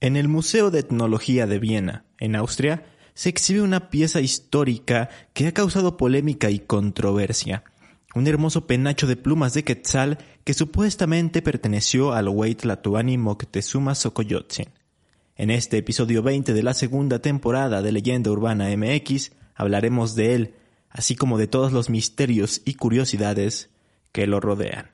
En el Museo de Etnología de Viena, en Austria, se exhibe una pieza histórica que ha causado polémica y controversia. Un hermoso penacho de plumas de quetzal que supuestamente perteneció al Tlatoani Moctezuma Xocoyotzin. En este episodio 20 de la segunda temporada de Leyenda Urbana MX hablaremos de él, así como de todos los misterios y curiosidades que lo rodean.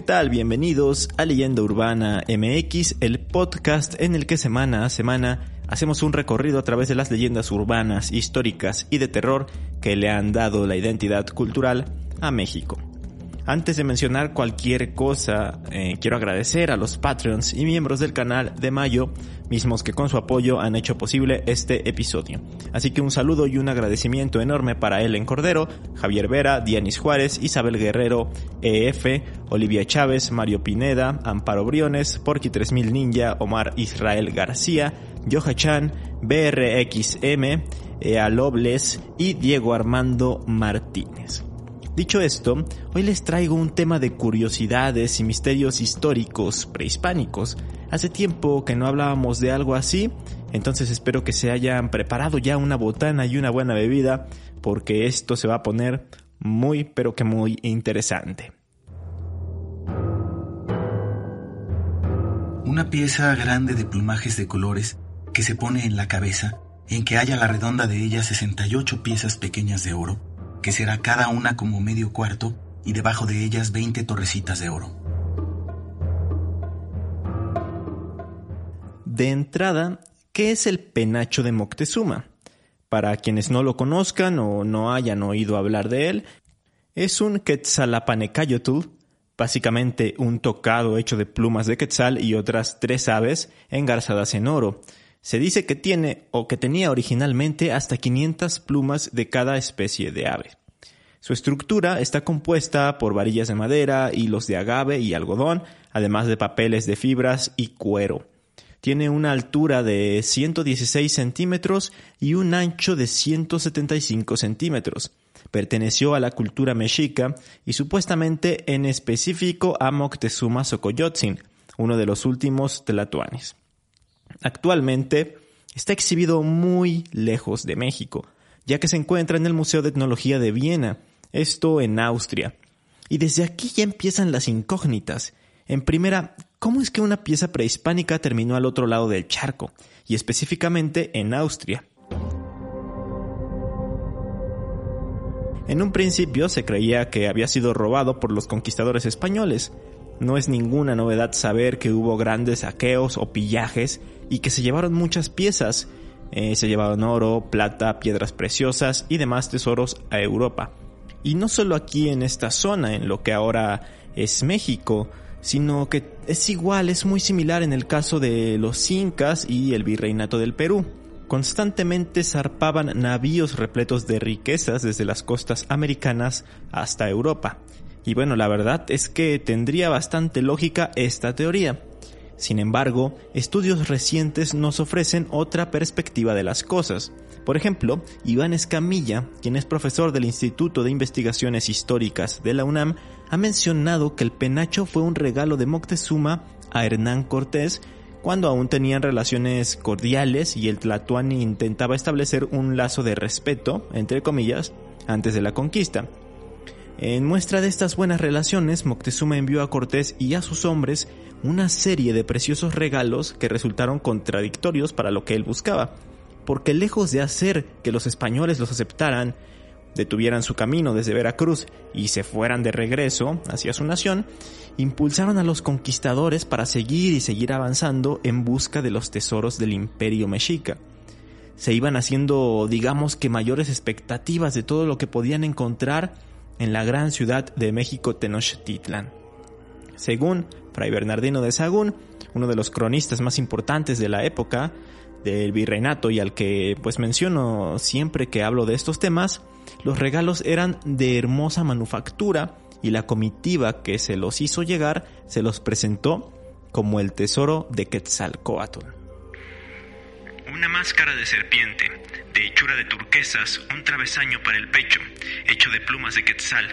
¿Qué tal? Bienvenidos a Leyenda Urbana MX, el podcast en el que semana a semana hacemos un recorrido a través de las leyendas urbanas, históricas y de terror que le han dado la identidad cultural a México. Antes de mencionar cualquier cosa, eh, quiero agradecer a los Patreons y miembros del canal de Mayo, mismos que con su apoyo han hecho posible este episodio. Así que un saludo y un agradecimiento enorme para Ellen Cordero, Javier Vera, Dianis Juárez, Isabel Guerrero, EF, Olivia Chávez, Mario Pineda, Amparo Briones, Porky 3000 Ninja, Omar Israel García, Joja Chan, BRXM, Ea Lobles y Diego Armando Martínez. Dicho esto, hoy les traigo un tema de curiosidades y misterios históricos prehispánicos. Hace tiempo que no hablábamos de algo así, entonces espero que se hayan preparado ya una botana y una buena bebida, porque esto se va a poner muy pero que muy interesante. Una pieza grande de plumajes de colores que se pone en la cabeza, en que haya la redonda de ella 68 piezas pequeñas de oro, que será cada una como medio cuarto, y debajo de ellas 20 torrecitas de oro. De entrada, ¿qué es el penacho de Moctezuma? Para quienes no lo conozcan o no hayan oído hablar de él, es un Quetzalapanecayotl, básicamente un tocado hecho de plumas de quetzal y otras tres aves engarzadas en oro. Se dice que tiene o que tenía originalmente hasta 500 plumas de cada especie de ave. Su estructura está compuesta por varillas de madera, hilos de agave y algodón, además de papeles de fibras y cuero. Tiene una altura de 116 centímetros y un ancho de 175 centímetros. Perteneció a la cultura mexica y supuestamente en específico a Moctezuma Xocoyotzin, uno de los últimos tlatoanes. Actualmente está exhibido muy lejos de México, ya que se encuentra en el Museo de Etnología de Viena, esto en Austria. Y desde aquí ya empiezan las incógnitas. En primera, ¿cómo es que una pieza prehispánica terminó al otro lado del charco, y específicamente en Austria? En un principio se creía que había sido robado por los conquistadores españoles. No es ninguna novedad saber que hubo grandes saqueos o pillajes y que se llevaron muchas piezas. Eh, se llevaron oro, plata, piedras preciosas y demás tesoros a Europa. Y no solo aquí en esta zona, en lo que ahora es México, sino que es igual, es muy similar en el caso de los incas y el virreinato del Perú. Constantemente zarpaban navíos repletos de riquezas desde las costas americanas hasta Europa. Y bueno, la verdad es que tendría bastante lógica esta teoría. Sin embargo, estudios recientes nos ofrecen otra perspectiva de las cosas. Por ejemplo, Iván Escamilla, quien es profesor del Instituto de Investigaciones Históricas de la UNAM, ha mencionado que el penacho fue un regalo de Moctezuma a Hernán Cortés cuando aún tenían relaciones cordiales y el Tlatoani intentaba establecer un lazo de respeto, entre comillas, antes de la conquista. En muestra de estas buenas relaciones, Moctezuma envió a Cortés y a sus hombres una serie de preciosos regalos que resultaron contradictorios para lo que él buscaba, porque lejos de hacer que los españoles los aceptaran, detuvieran su camino desde Veracruz y se fueran de regreso hacia su nación, impulsaron a los conquistadores para seguir y seguir avanzando en busca de los tesoros del imperio mexica. Se iban haciendo, digamos que mayores expectativas de todo lo que podían encontrar en la gran ciudad de México Tenochtitlan. Según Fray Bernardino de Sagún, uno de los cronistas más importantes de la época del virreinato y al que pues menciono siempre que hablo de estos temas, los regalos eran de hermosa manufactura y la comitiva que se los hizo llegar se los presentó como el tesoro de Quetzalcoatl. Una máscara de serpiente, de hechura de turquesas, un travesaño para el pecho, hecho de plumas de quetzal,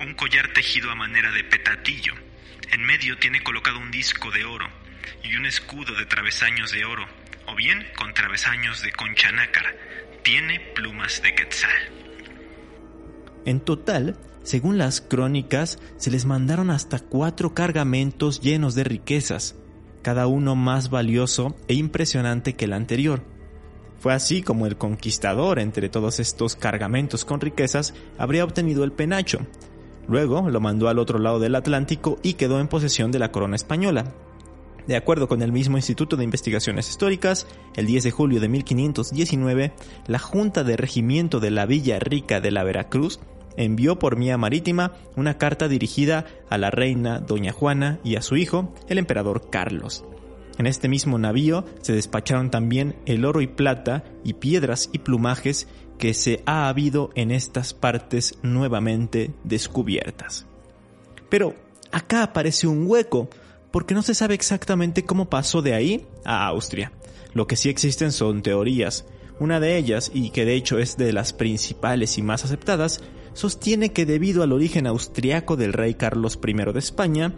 un collar tejido a manera de petatillo. En medio tiene colocado un disco de oro y un escudo de travesaños de oro, o bien con travesaños de concha nácar. Tiene plumas de quetzal. En total, según las crónicas, se les mandaron hasta cuatro cargamentos llenos de riquezas, cada uno más valioso e impresionante que el anterior. Fue así como el conquistador, entre todos estos cargamentos con riquezas, habría obtenido el penacho. Luego lo mandó al otro lado del Atlántico y quedó en posesión de la corona española. De acuerdo con el mismo Instituto de Investigaciones Históricas, el 10 de julio de 1519, la Junta de Regimiento de la Villa Rica de la Veracruz envió por vía marítima una carta dirigida a la reina Doña Juana y a su hijo, el emperador Carlos. En este mismo navío se despacharon también el oro y plata y piedras y plumajes que se ha habido en estas partes nuevamente descubiertas. Pero acá aparece un hueco, porque no se sabe exactamente cómo pasó de ahí a Austria. Lo que sí existen son teorías. Una de ellas, y que de hecho es de las principales y más aceptadas, sostiene que debido al origen austriaco del rey Carlos I de España,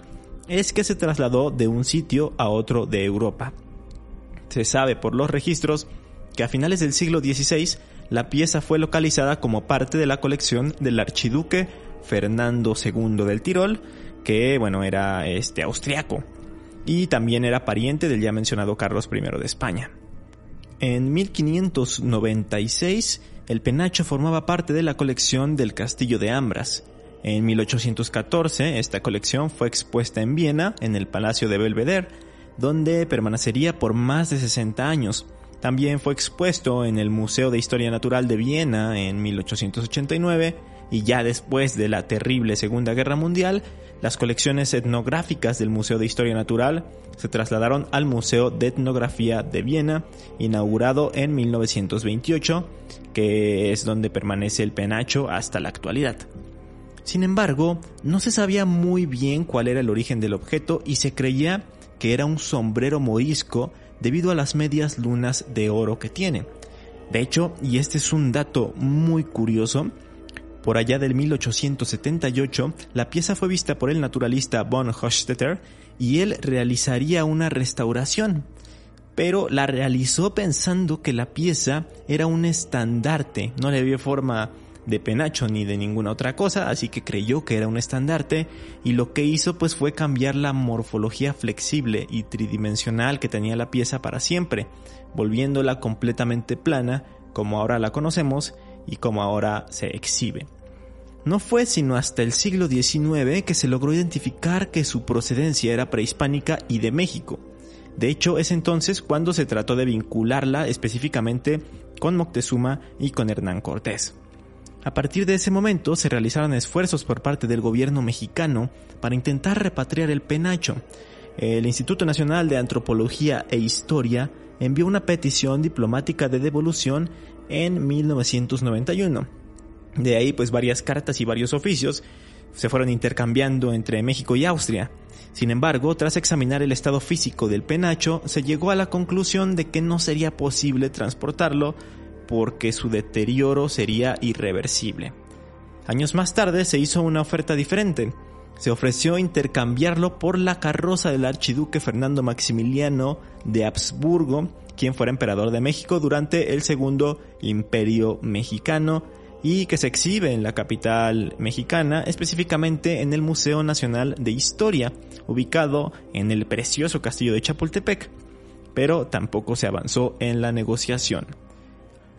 es que se trasladó de un sitio a otro de Europa. Se sabe por los registros que a finales del siglo XVI la pieza fue localizada como parte de la colección del archiduque Fernando II del Tirol, que bueno, era este austriaco y también era pariente del ya mencionado Carlos I de España. En 1596 el penacho formaba parte de la colección del Castillo de Ambras. En 1814 esta colección fue expuesta en Viena, en el Palacio de Belvedere, donde permanecería por más de 60 años. También fue expuesto en el Museo de Historia Natural de Viena en 1889 y ya después de la terrible Segunda Guerra Mundial, las colecciones etnográficas del Museo de Historia Natural se trasladaron al Museo de Etnografía de Viena, inaugurado en 1928, que es donde permanece el penacho hasta la actualidad. Sin embargo, no se sabía muy bien cuál era el origen del objeto y se creía que era un sombrero morisco debido a las medias lunas de oro que tiene. De hecho, y este es un dato muy curioso, por allá del 1878, la pieza fue vista por el naturalista von Hochstetter y él realizaría una restauración, pero la realizó pensando que la pieza era un estandarte, no le vio forma de penacho ni de ninguna otra cosa, así que creyó que era un estandarte y lo que hizo pues fue cambiar la morfología flexible y tridimensional que tenía la pieza para siempre, volviéndola completamente plana como ahora la conocemos y como ahora se exhibe. No fue sino hasta el siglo XIX que se logró identificar que su procedencia era prehispánica y de México. De hecho, es entonces cuando se trató de vincularla específicamente con Moctezuma y con Hernán Cortés. A partir de ese momento se realizaron esfuerzos por parte del gobierno mexicano para intentar repatriar el penacho. El Instituto Nacional de Antropología e Historia envió una petición diplomática de devolución en 1991 de ahí pues varias cartas y varios oficios se fueron intercambiando entre México y Austria. Sin embargo, tras examinar el estado físico del penacho, se llegó a la conclusión de que no sería posible transportarlo porque su deterioro sería irreversible. Años más tarde se hizo una oferta diferente. Se ofreció intercambiarlo por la carroza del archiduque Fernando Maximiliano de Habsburgo, quien fuera emperador de México durante el segundo imperio mexicano y que se exhibe en la capital mexicana, específicamente en el Museo Nacional de Historia, ubicado en el precioso castillo de Chapultepec, pero tampoco se avanzó en la negociación.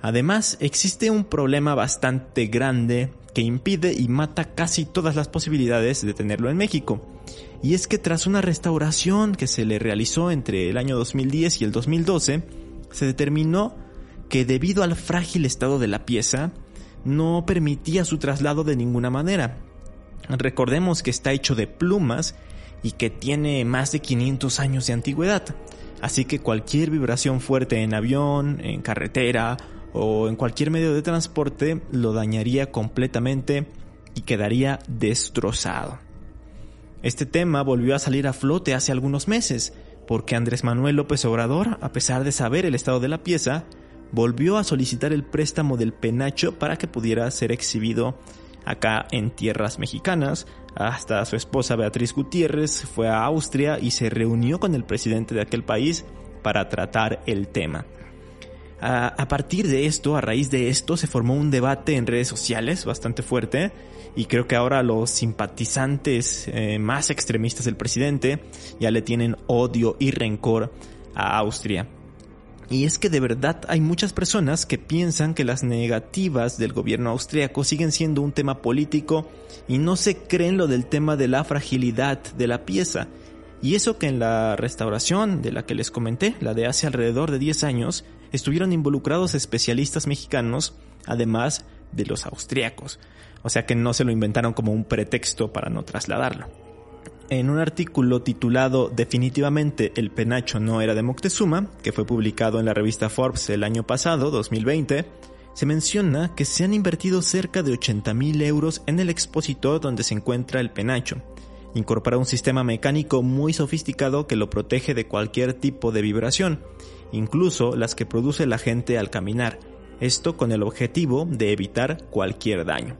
Además, existe un problema bastante grande que impide y mata casi todas las posibilidades de tenerlo en México. Y es que tras una restauración que se le realizó entre el año 2010 y el 2012, se determinó que debido al frágil estado de la pieza, no permitía su traslado de ninguna manera. Recordemos que está hecho de plumas y que tiene más de 500 años de antigüedad, así que cualquier vibración fuerte en avión, en carretera o en cualquier medio de transporte lo dañaría completamente y quedaría destrozado. Este tema volvió a salir a flote hace algunos meses, porque Andrés Manuel López Obrador, a pesar de saber el estado de la pieza, volvió a solicitar el préstamo del penacho para que pudiera ser exhibido acá en tierras mexicanas. Hasta su esposa Beatriz Gutiérrez fue a Austria y se reunió con el presidente de aquel país para tratar el tema. A, partir de esto, a raíz de esto, se formó un debate en redes sociales bastante fuerte y creo que ahora los simpatizantes eh, más extremistas del presidente ya le tienen odio y rencor a Austria. Y es que de verdad hay muchas personas que piensan que las negativas del gobierno austriaco siguen siendo un tema político y no se creen lo del tema de la fragilidad de la pieza. Y eso que en la restauración de la que les comenté, la de hace alrededor de 10 años, estuvieron involucrados especialistas mexicanos, además de los austriacos. O sea que no se lo inventaron como un pretexto para no trasladarlo. En un artículo titulado Definitivamente el penacho no era de Moctezuma, que fue publicado en la revista Forbes el año pasado, 2020, se menciona que se han invertido cerca de 80 mil euros en el expositor donde se encuentra el penacho. Incorpora un sistema mecánico muy sofisticado que lo protege de cualquier tipo de vibración, incluso las que produce la gente al caminar, esto con el objetivo de evitar cualquier daño.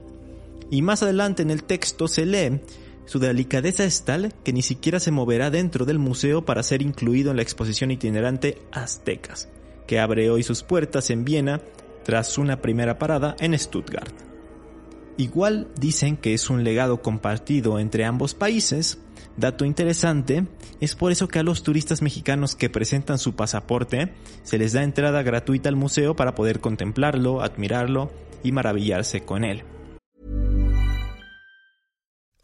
Y más adelante en el texto se lee su delicadeza es tal que ni siquiera se moverá dentro del museo para ser incluido en la exposición itinerante Aztecas, que abre hoy sus puertas en Viena tras una primera parada en Stuttgart. Igual dicen que es un legado compartido entre ambos países. Dato interesante, es por eso que a los turistas mexicanos que presentan su pasaporte se les da entrada gratuita al museo para poder contemplarlo, admirarlo y maravillarse con él.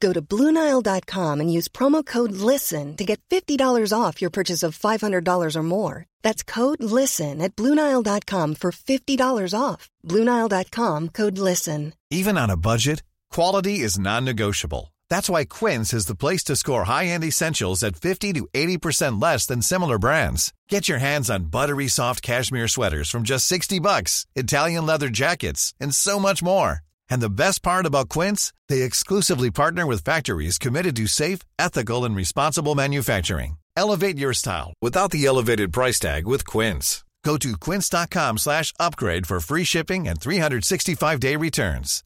Go to Bluenile.com and use promo code LISTEN to get $50 off your purchase of $500 or more. That's code LISTEN at Bluenile.com for $50 off. Bluenile.com code LISTEN. Even on a budget, quality is non negotiable. That's why Quince is the place to score high end essentials at 50 to 80% less than similar brands. Get your hands on buttery soft cashmere sweaters from just 60 bucks, Italian leather jackets, and so much more. And the best part about Quince, they exclusively partner with factories committed to safe, ethical and responsible manufacturing. Elevate your style without the elevated price tag with Quince. Go to quince.com/upgrade for free shipping and 365-day returns.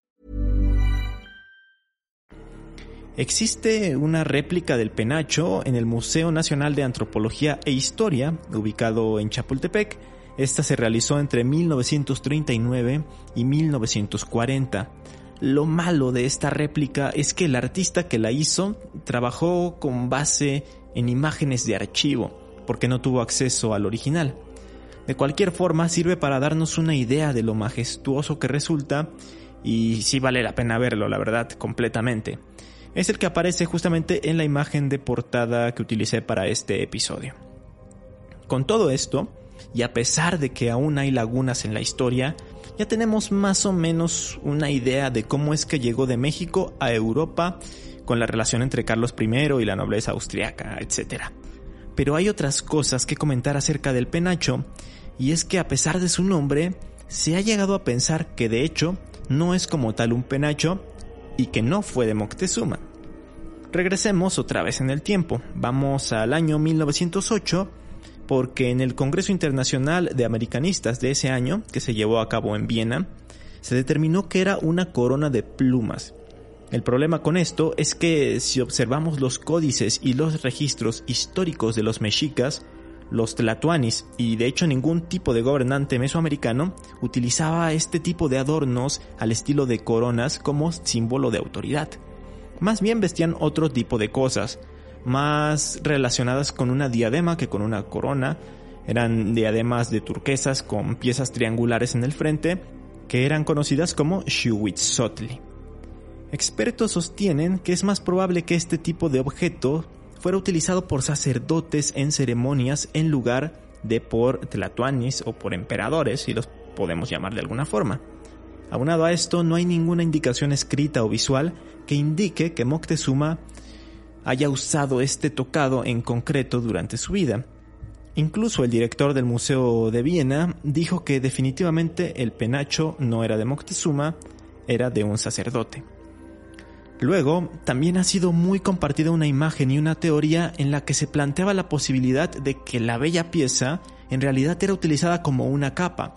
Existe una réplica del penacho en el Museo Nacional de Antropología e Historia, ubicado en Chapultepec Esta se realizó entre 1939 y 1940. Lo malo de esta réplica es que el artista que la hizo trabajó con base en imágenes de archivo, porque no tuvo acceso al original. De cualquier forma, sirve para darnos una idea de lo majestuoso que resulta y sí vale la pena verlo, la verdad, completamente. Es el que aparece justamente en la imagen de portada que utilicé para este episodio. Con todo esto, y a pesar de que aún hay lagunas en la historia, ya tenemos más o menos una idea de cómo es que llegó de México a Europa con la relación entre Carlos I y la nobleza austriaca, etc. Pero hay otras cosas que comentar acerca del penacho, y es que a pesar de su nombre, se ha llegado a pensar que de hecho no es como tal un penacho y que no fue de Moctezuma. Regresemos otra vez en el tiempo, vamos al año 1908 porque en el Congreso Internacional de Americanistas de ese año, que se llevó a cabo en Viena, se determinó que era una corona de plumas. El problema con esto es que si observamos los códices y los registros históricos de los mexicas, los tlatoanis y de hecho ningún tipo de gobernante mesoamericano utilizaba este tipo de adornos al estilo de coronas como símbolo de autoridad. Más bien vestían otro tipo de cosas, más relacionadas con una diadema que con una corona. Eran diademas de turquesas con piezas triangulares en el frente que eran conocidas como Xuhuitzotli. Expertos sostienen que es más probable que este tipo de objeto fuera utilizado por sacerdotes en ceremonias en lugar de por tlatoanis o por emperadores, si los podemos llamar de alguna forma. Aunado a esto, no hay ninguna indicación escrita o visual que indique que Moctezuma haya usado este tocado en concreto durante su vida. Incluso el director del Museo de Viena dijo que definitivamente el penacho no era de Moctezuma, era de un sacerdote. Luego, también ha sido muy compartida una imagen y una teoría en la que se planteaba la posibilidad de que la bella pieza en realidad era utilizada como una capa,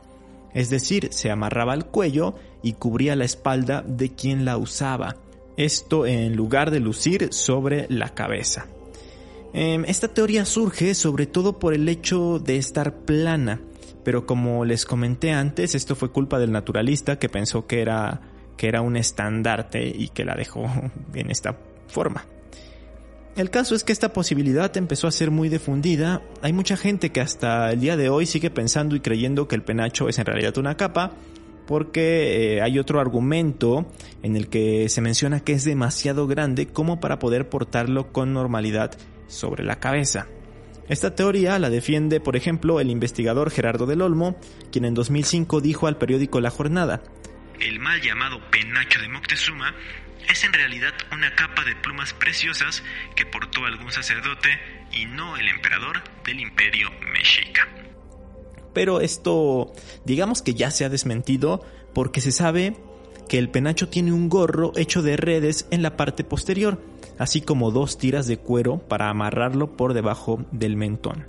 es decir, se amarraba al cuello y cubría la espalda de quien la usaba, esto en lugar de lucir sobre la cabeza. Em, esta teoría surge sobre todo por el hecho de estar plana, pero como les comenté antes, esto fue culpa del naturalista que pensó que era que era un estandarte y que la dejó en esta forma. El caso es que esta posibilidad empezó a ser muy difundida. Hay mucha gente que hasta el día de hoy sigue pensando y creyendo que el penacho es en realidad una capa, porque eh, hay otro argumento en el que se menciona que es demasiado grande como para poder portarlo con normalidad sobre la cabeza. Esta teoría la defiende, por ejemplo, el investigador Gerardo del Olmo, quien en 2005 dijo al periódico La Jornada, el mal llamado penacho de Moctezuma es en realidad una capa de plumas preciosas que portó algún sacerdote y no el emperador del imperio mexica. Pero esto, digamos que ya se ha desmentido porque se sabe que el penacho tiene un gorro hecho de redes en la parte posterior, así como dos tiras de cuero para amarrarlo por debajo del mentón.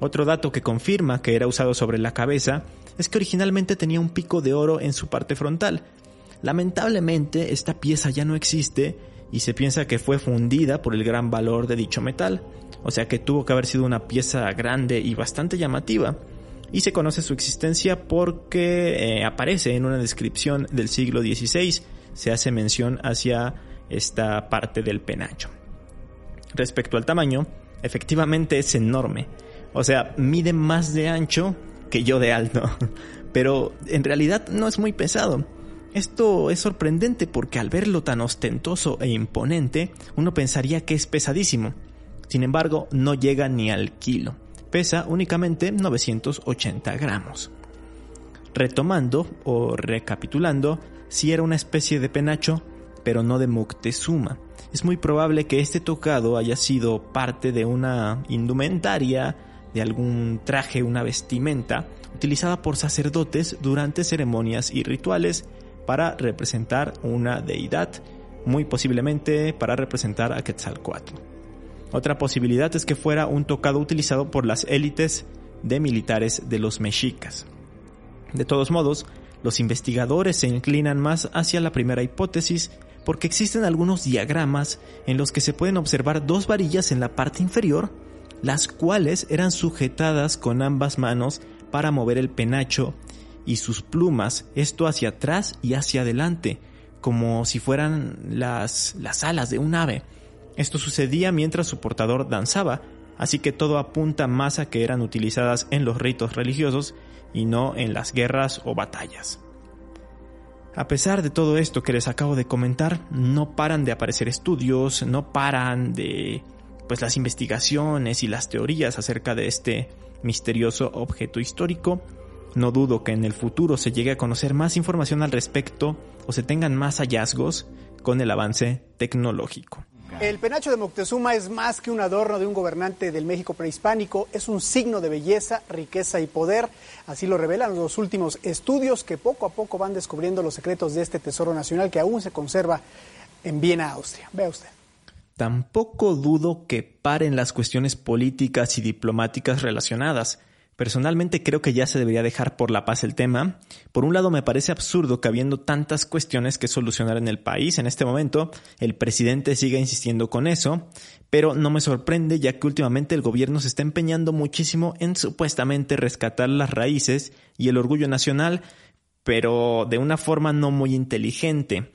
Otro dato que confirma que era usado sobre la cabeza es que originalmente tenía un pico de oro en su parte frontal. Lamentablemente esta pieza ya no existe y se piensa que fue fundida por el gran valor de dicho metal, o sea que tuvo que haber sido una pieza grande y bastante llamativa, y se conoce su existencia porque eh, aparece en una descripción del siglo XVI, se hace mención hacia esta parte del penacho. Respecto al tamaño, efectivamente es enorme, o sea, mide más de ancho que yo de alto. Pero en realidad no es muy pesado. Esto es sorprendente porque al verlo tan ostentoso e imponente, uno pensaría que es pesadísimo. Sin embargo, no llega ni al kilo. Pesa únicamente 980 gramos. Retomando o recapitulando, si era una especie de penacho, pero no de Moctezuma. Es muy probable que este tocado haya sido parte de una indumentaria de algún traje, una vestimenta, utilizada por sacerdotes durante ceremonias y rituales para representar una deidad, muy posiblemente para representar a Quetzalcoatl. Otra posibilidad es que fuera un tocado utilizado por las élites de militares de los mexicas. De todos modos, los investigadores se inclinan más hacia la primera hipótesis porque existen algunos diagramas en los que se pueden observar dos varillas en la parte inferior las cuales eran sujetadas con ambas manos para mover el penacho y sus plumas, esto hacia atrás y hacia adelante, como si fueran las, las alas de un ave. Esto sucedía mientras su portador danzaba, así que todo apunta más a que eran utilizadas en los ritos religiosos y no en las guerras o batallas. A pesar de todo esto que les acabo de comentar, no paran de aparecer estudios, no paran de pues las investigaciones y las teorías acerca de este misterioso objeto histórico. No dudo que en el futuro se llegue a conocer más información al respecto o se tengan más hallazgos con el avance tecnológico. El penacho de Moctezuma es más que un adorno de un gobernante del México prehispánico, es un signo de belleza, riqueza y poder. Así lo revelan los últimos estudios que poco a poco van descubriendo los secretos de este tesoro nacional que aún se conserva en Viena, Austria. Vea usted. Tampoco dudo que paren las cuestiones políticas y diplomáticas relacionadas. Personalmente creo que ya se debería dejar por la paz el tema. Por un lado me parece absurdo que habiendo tantas cuestiones que solucionar en el país en este momento, el presidente siga insistiendo con eso, pero no me sorprende ya que últimamente el gobierno se está empeñando muchísimo en supuestamente rescatar las raíces y el orgullo nacional, pero de una forma no muy inteligente.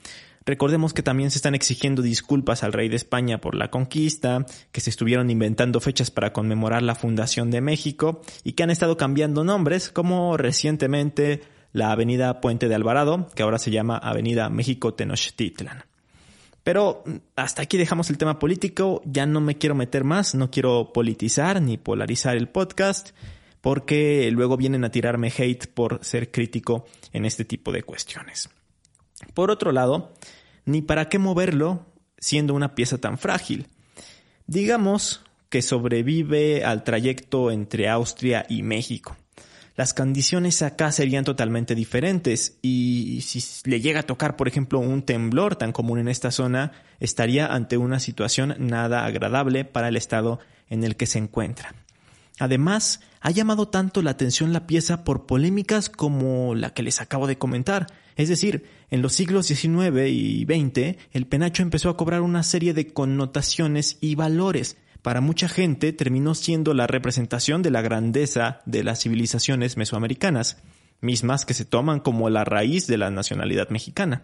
Recordemos que también se están exigiendo disculpas al rey de España por la conquista, que se estuvieron inventando fechas para conmemorar la fundación de México y que han estado cambiando nombres, como recientemente la avenida Puente de Alvarado, que ahora se llama Avenida México Tenochtitlan. Pero mm, hasta aquí dejamos el tema político, ya no me quiero meter más, no quiero politizar ni polarizar el podcast, porque luego vienen a tirarme hate por ser crítico en este tipo de cuestiones. Por otro lado, ni para qué moverlo siendo una pieza tan frágil. Digamos que sobrevive al trayecto entre Austria y México las condiciones acá serían totalmente diferentes y si le llega a tocar, por ejemplo, un temblor tan común en esta zona, estaría ante una situación nada agradable para el estado en el que se encuentra. Además, ha llamado tanto la atención la pieza por polémicas como la que les acabo de comentar. Es decir, en los siglos XIX y XX, el penacho empezó a cobrar una serie de connotaciones y valores para mucha gente terminó siendo la representación de la grandeza de las civilizaciones mesoamericanas, mismas que se toman como la raíz de la nacionalidad mexicana.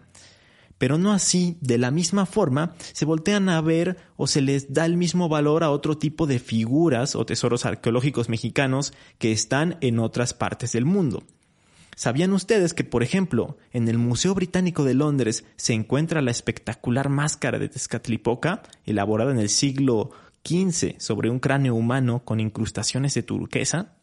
Pero no así, de la misma forma, se voltean a ver o se les da el mismo valor a otro tipo de figuras o tesoros arqueológicos mexicanos que están en otras partes del mundo. ¿Sabían ustedes que, por ejemplo, en el Museo Británico de Londres se encuentra la espectacular máscara de Tezcatlipoca, elaborada en el siglo 15 sobre un cráneo humano con incrustaciones de turquesa.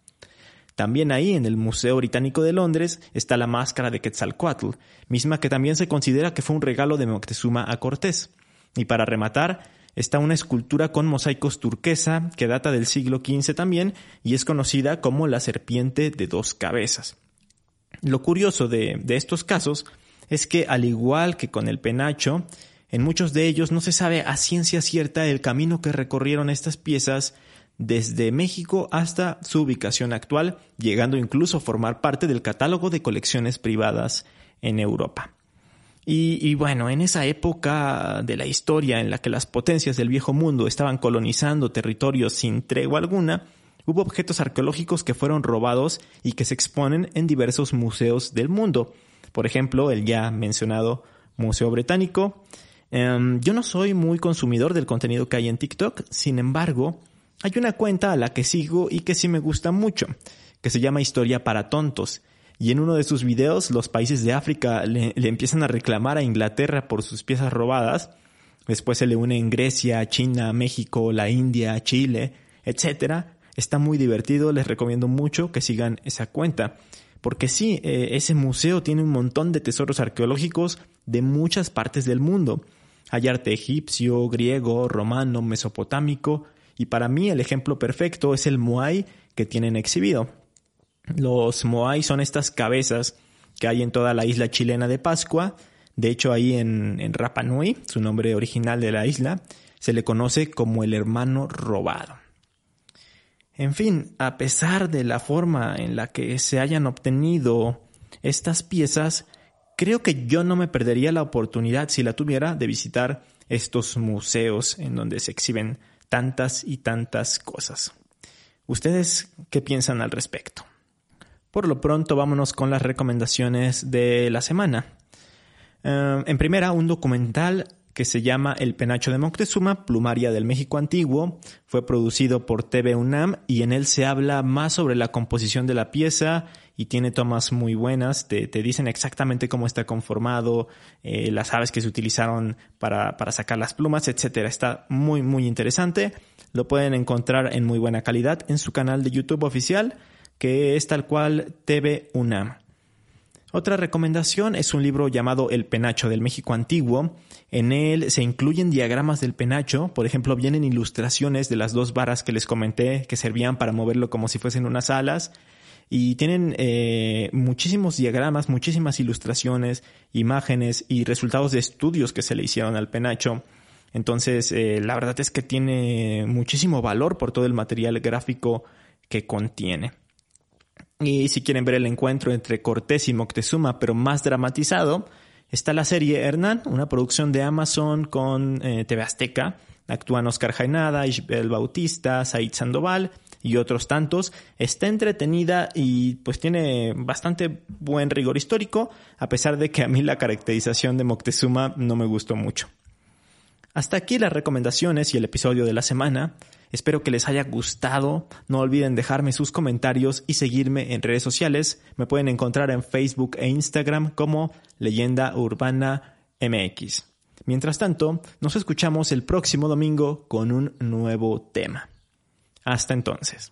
También ahí, en el Museo Británico de Londres, está la máscara de Quetzalcoatl, misma que también se considera que fue un regalo de Moctezuma a Cortés. Y para rematar, está una escultura con mosaicos turquesa que data del siglo XV también y es conocida como la serpiente de dos cabezas. Lo curioso de, estos casos es que, al igual que con el penacho, en muchos de ellos no se sabe a ciencia cierta el camino que recorrieron estas piezas desde México hasta su ubicación actual, llegando incluso a formar parte del catálogo de colecciones privadas en Europa. Y, bueno, en esa época de la historia en la que las potencias del viejo mundo estaban colonizando territorios sin tregua alguna, hubo objetos arqueológicos que fueron robados y que se exponen en diversos museos del mundo. Por ejemplo, el ya mencionado Museo Británico, Em, yo no soy muy consumidor del contenido que hay en TikTok, sin embargo, hay una cuenta a la que sigo y que sí me gusta mucho, que se llama Historia para Tontos. Y en uno de sus videos, los países de África le, empiezan a reclamar a Inglaterra por sus piezas robadas. Después se le unen Grecia, China, México, la India, Chile, etc. Está muy divertido, les recomiendo mucho que sigan esa cuenta. Porque sí, eh, ese museo tiene un montón de tesoros arqueológicos de muchas partes del mundo. Hay arte egipcio, griego, romano, mesopotámico, y para mí el ejemplo perfecto es el Moai que tienen exhibido. Los Moai son estas cabezas que hay en toda la isla chilena de Pascua. De hecho, ahí en, en su nombre original de la isla, se le conoce como el hermano robado. En fin, a pesar de la forma en la que se hayan obtenido estas piezas, creo que yo no me perdería la oportunidad, si la tuviera, de visitar estos museos en donde se exhiben tantas y tantas cosas. ¿Ustedes qué piensan al respecto? Por lo pronto, vámonos con las recomendaciones de la semana. Eh, en primera, un documental que se llama El Penacho de Moctezuma, Plumaria del México Antiguo. Fue producido por TV UNAM y en él se habla más sobre la composición de la pieza y tiene tomas muy buenas. Te, dicen exactamente cómo está conformado, eh, las aves que se utilizaron para, para sacar las plumas, etcétera. Está muy, muy interesante. Lo pueden encontrar en muy buena calidad en su canal de YouTube oficial, que es tal cual TV UNAM. Otra recomendación es un libro llamado El Penacho del México Antiguo. En él se incluyen diagramas del penacho, por ejemplo, vienen ilustraciones de las dos varas que les comenté que servían para moverlo como si fuesen unas alas. Y tienen eh, muchísimos diagramas, muchísimas ilustraciones, imágenes y resultados de estudios que se le hicieron al penacho. Entonces, eh, la verdad es que tiene muchísimo valor por todo el material gráfico que contiene. Y si quieren ver el encuentro entre Cortés y Moctezuma, pero más dramatizado, está la serie Hernán, una producción de Amazon con eh, TV Azteca. Actúan Oscar Jainada, Isabel Bautista, Said Sandoval y otros tantos. Está entretenida y pues tiene bastante buen rigor histórico, a pesar de que a mí la caracterización de Moctezuma no me gustó mucho. Hasta aquí las recomendaciones y el episodio de la semana. Espero que les haya gustado. No olviden dejarme sus comentarios y seguirme en redes sociales. Me pueden encontrar en Facebook e Instagram como Leyenda Urbana MX. Mientras tanto, nos escuchamos el próximo domingo con un nuevo tema. Hasta entonces.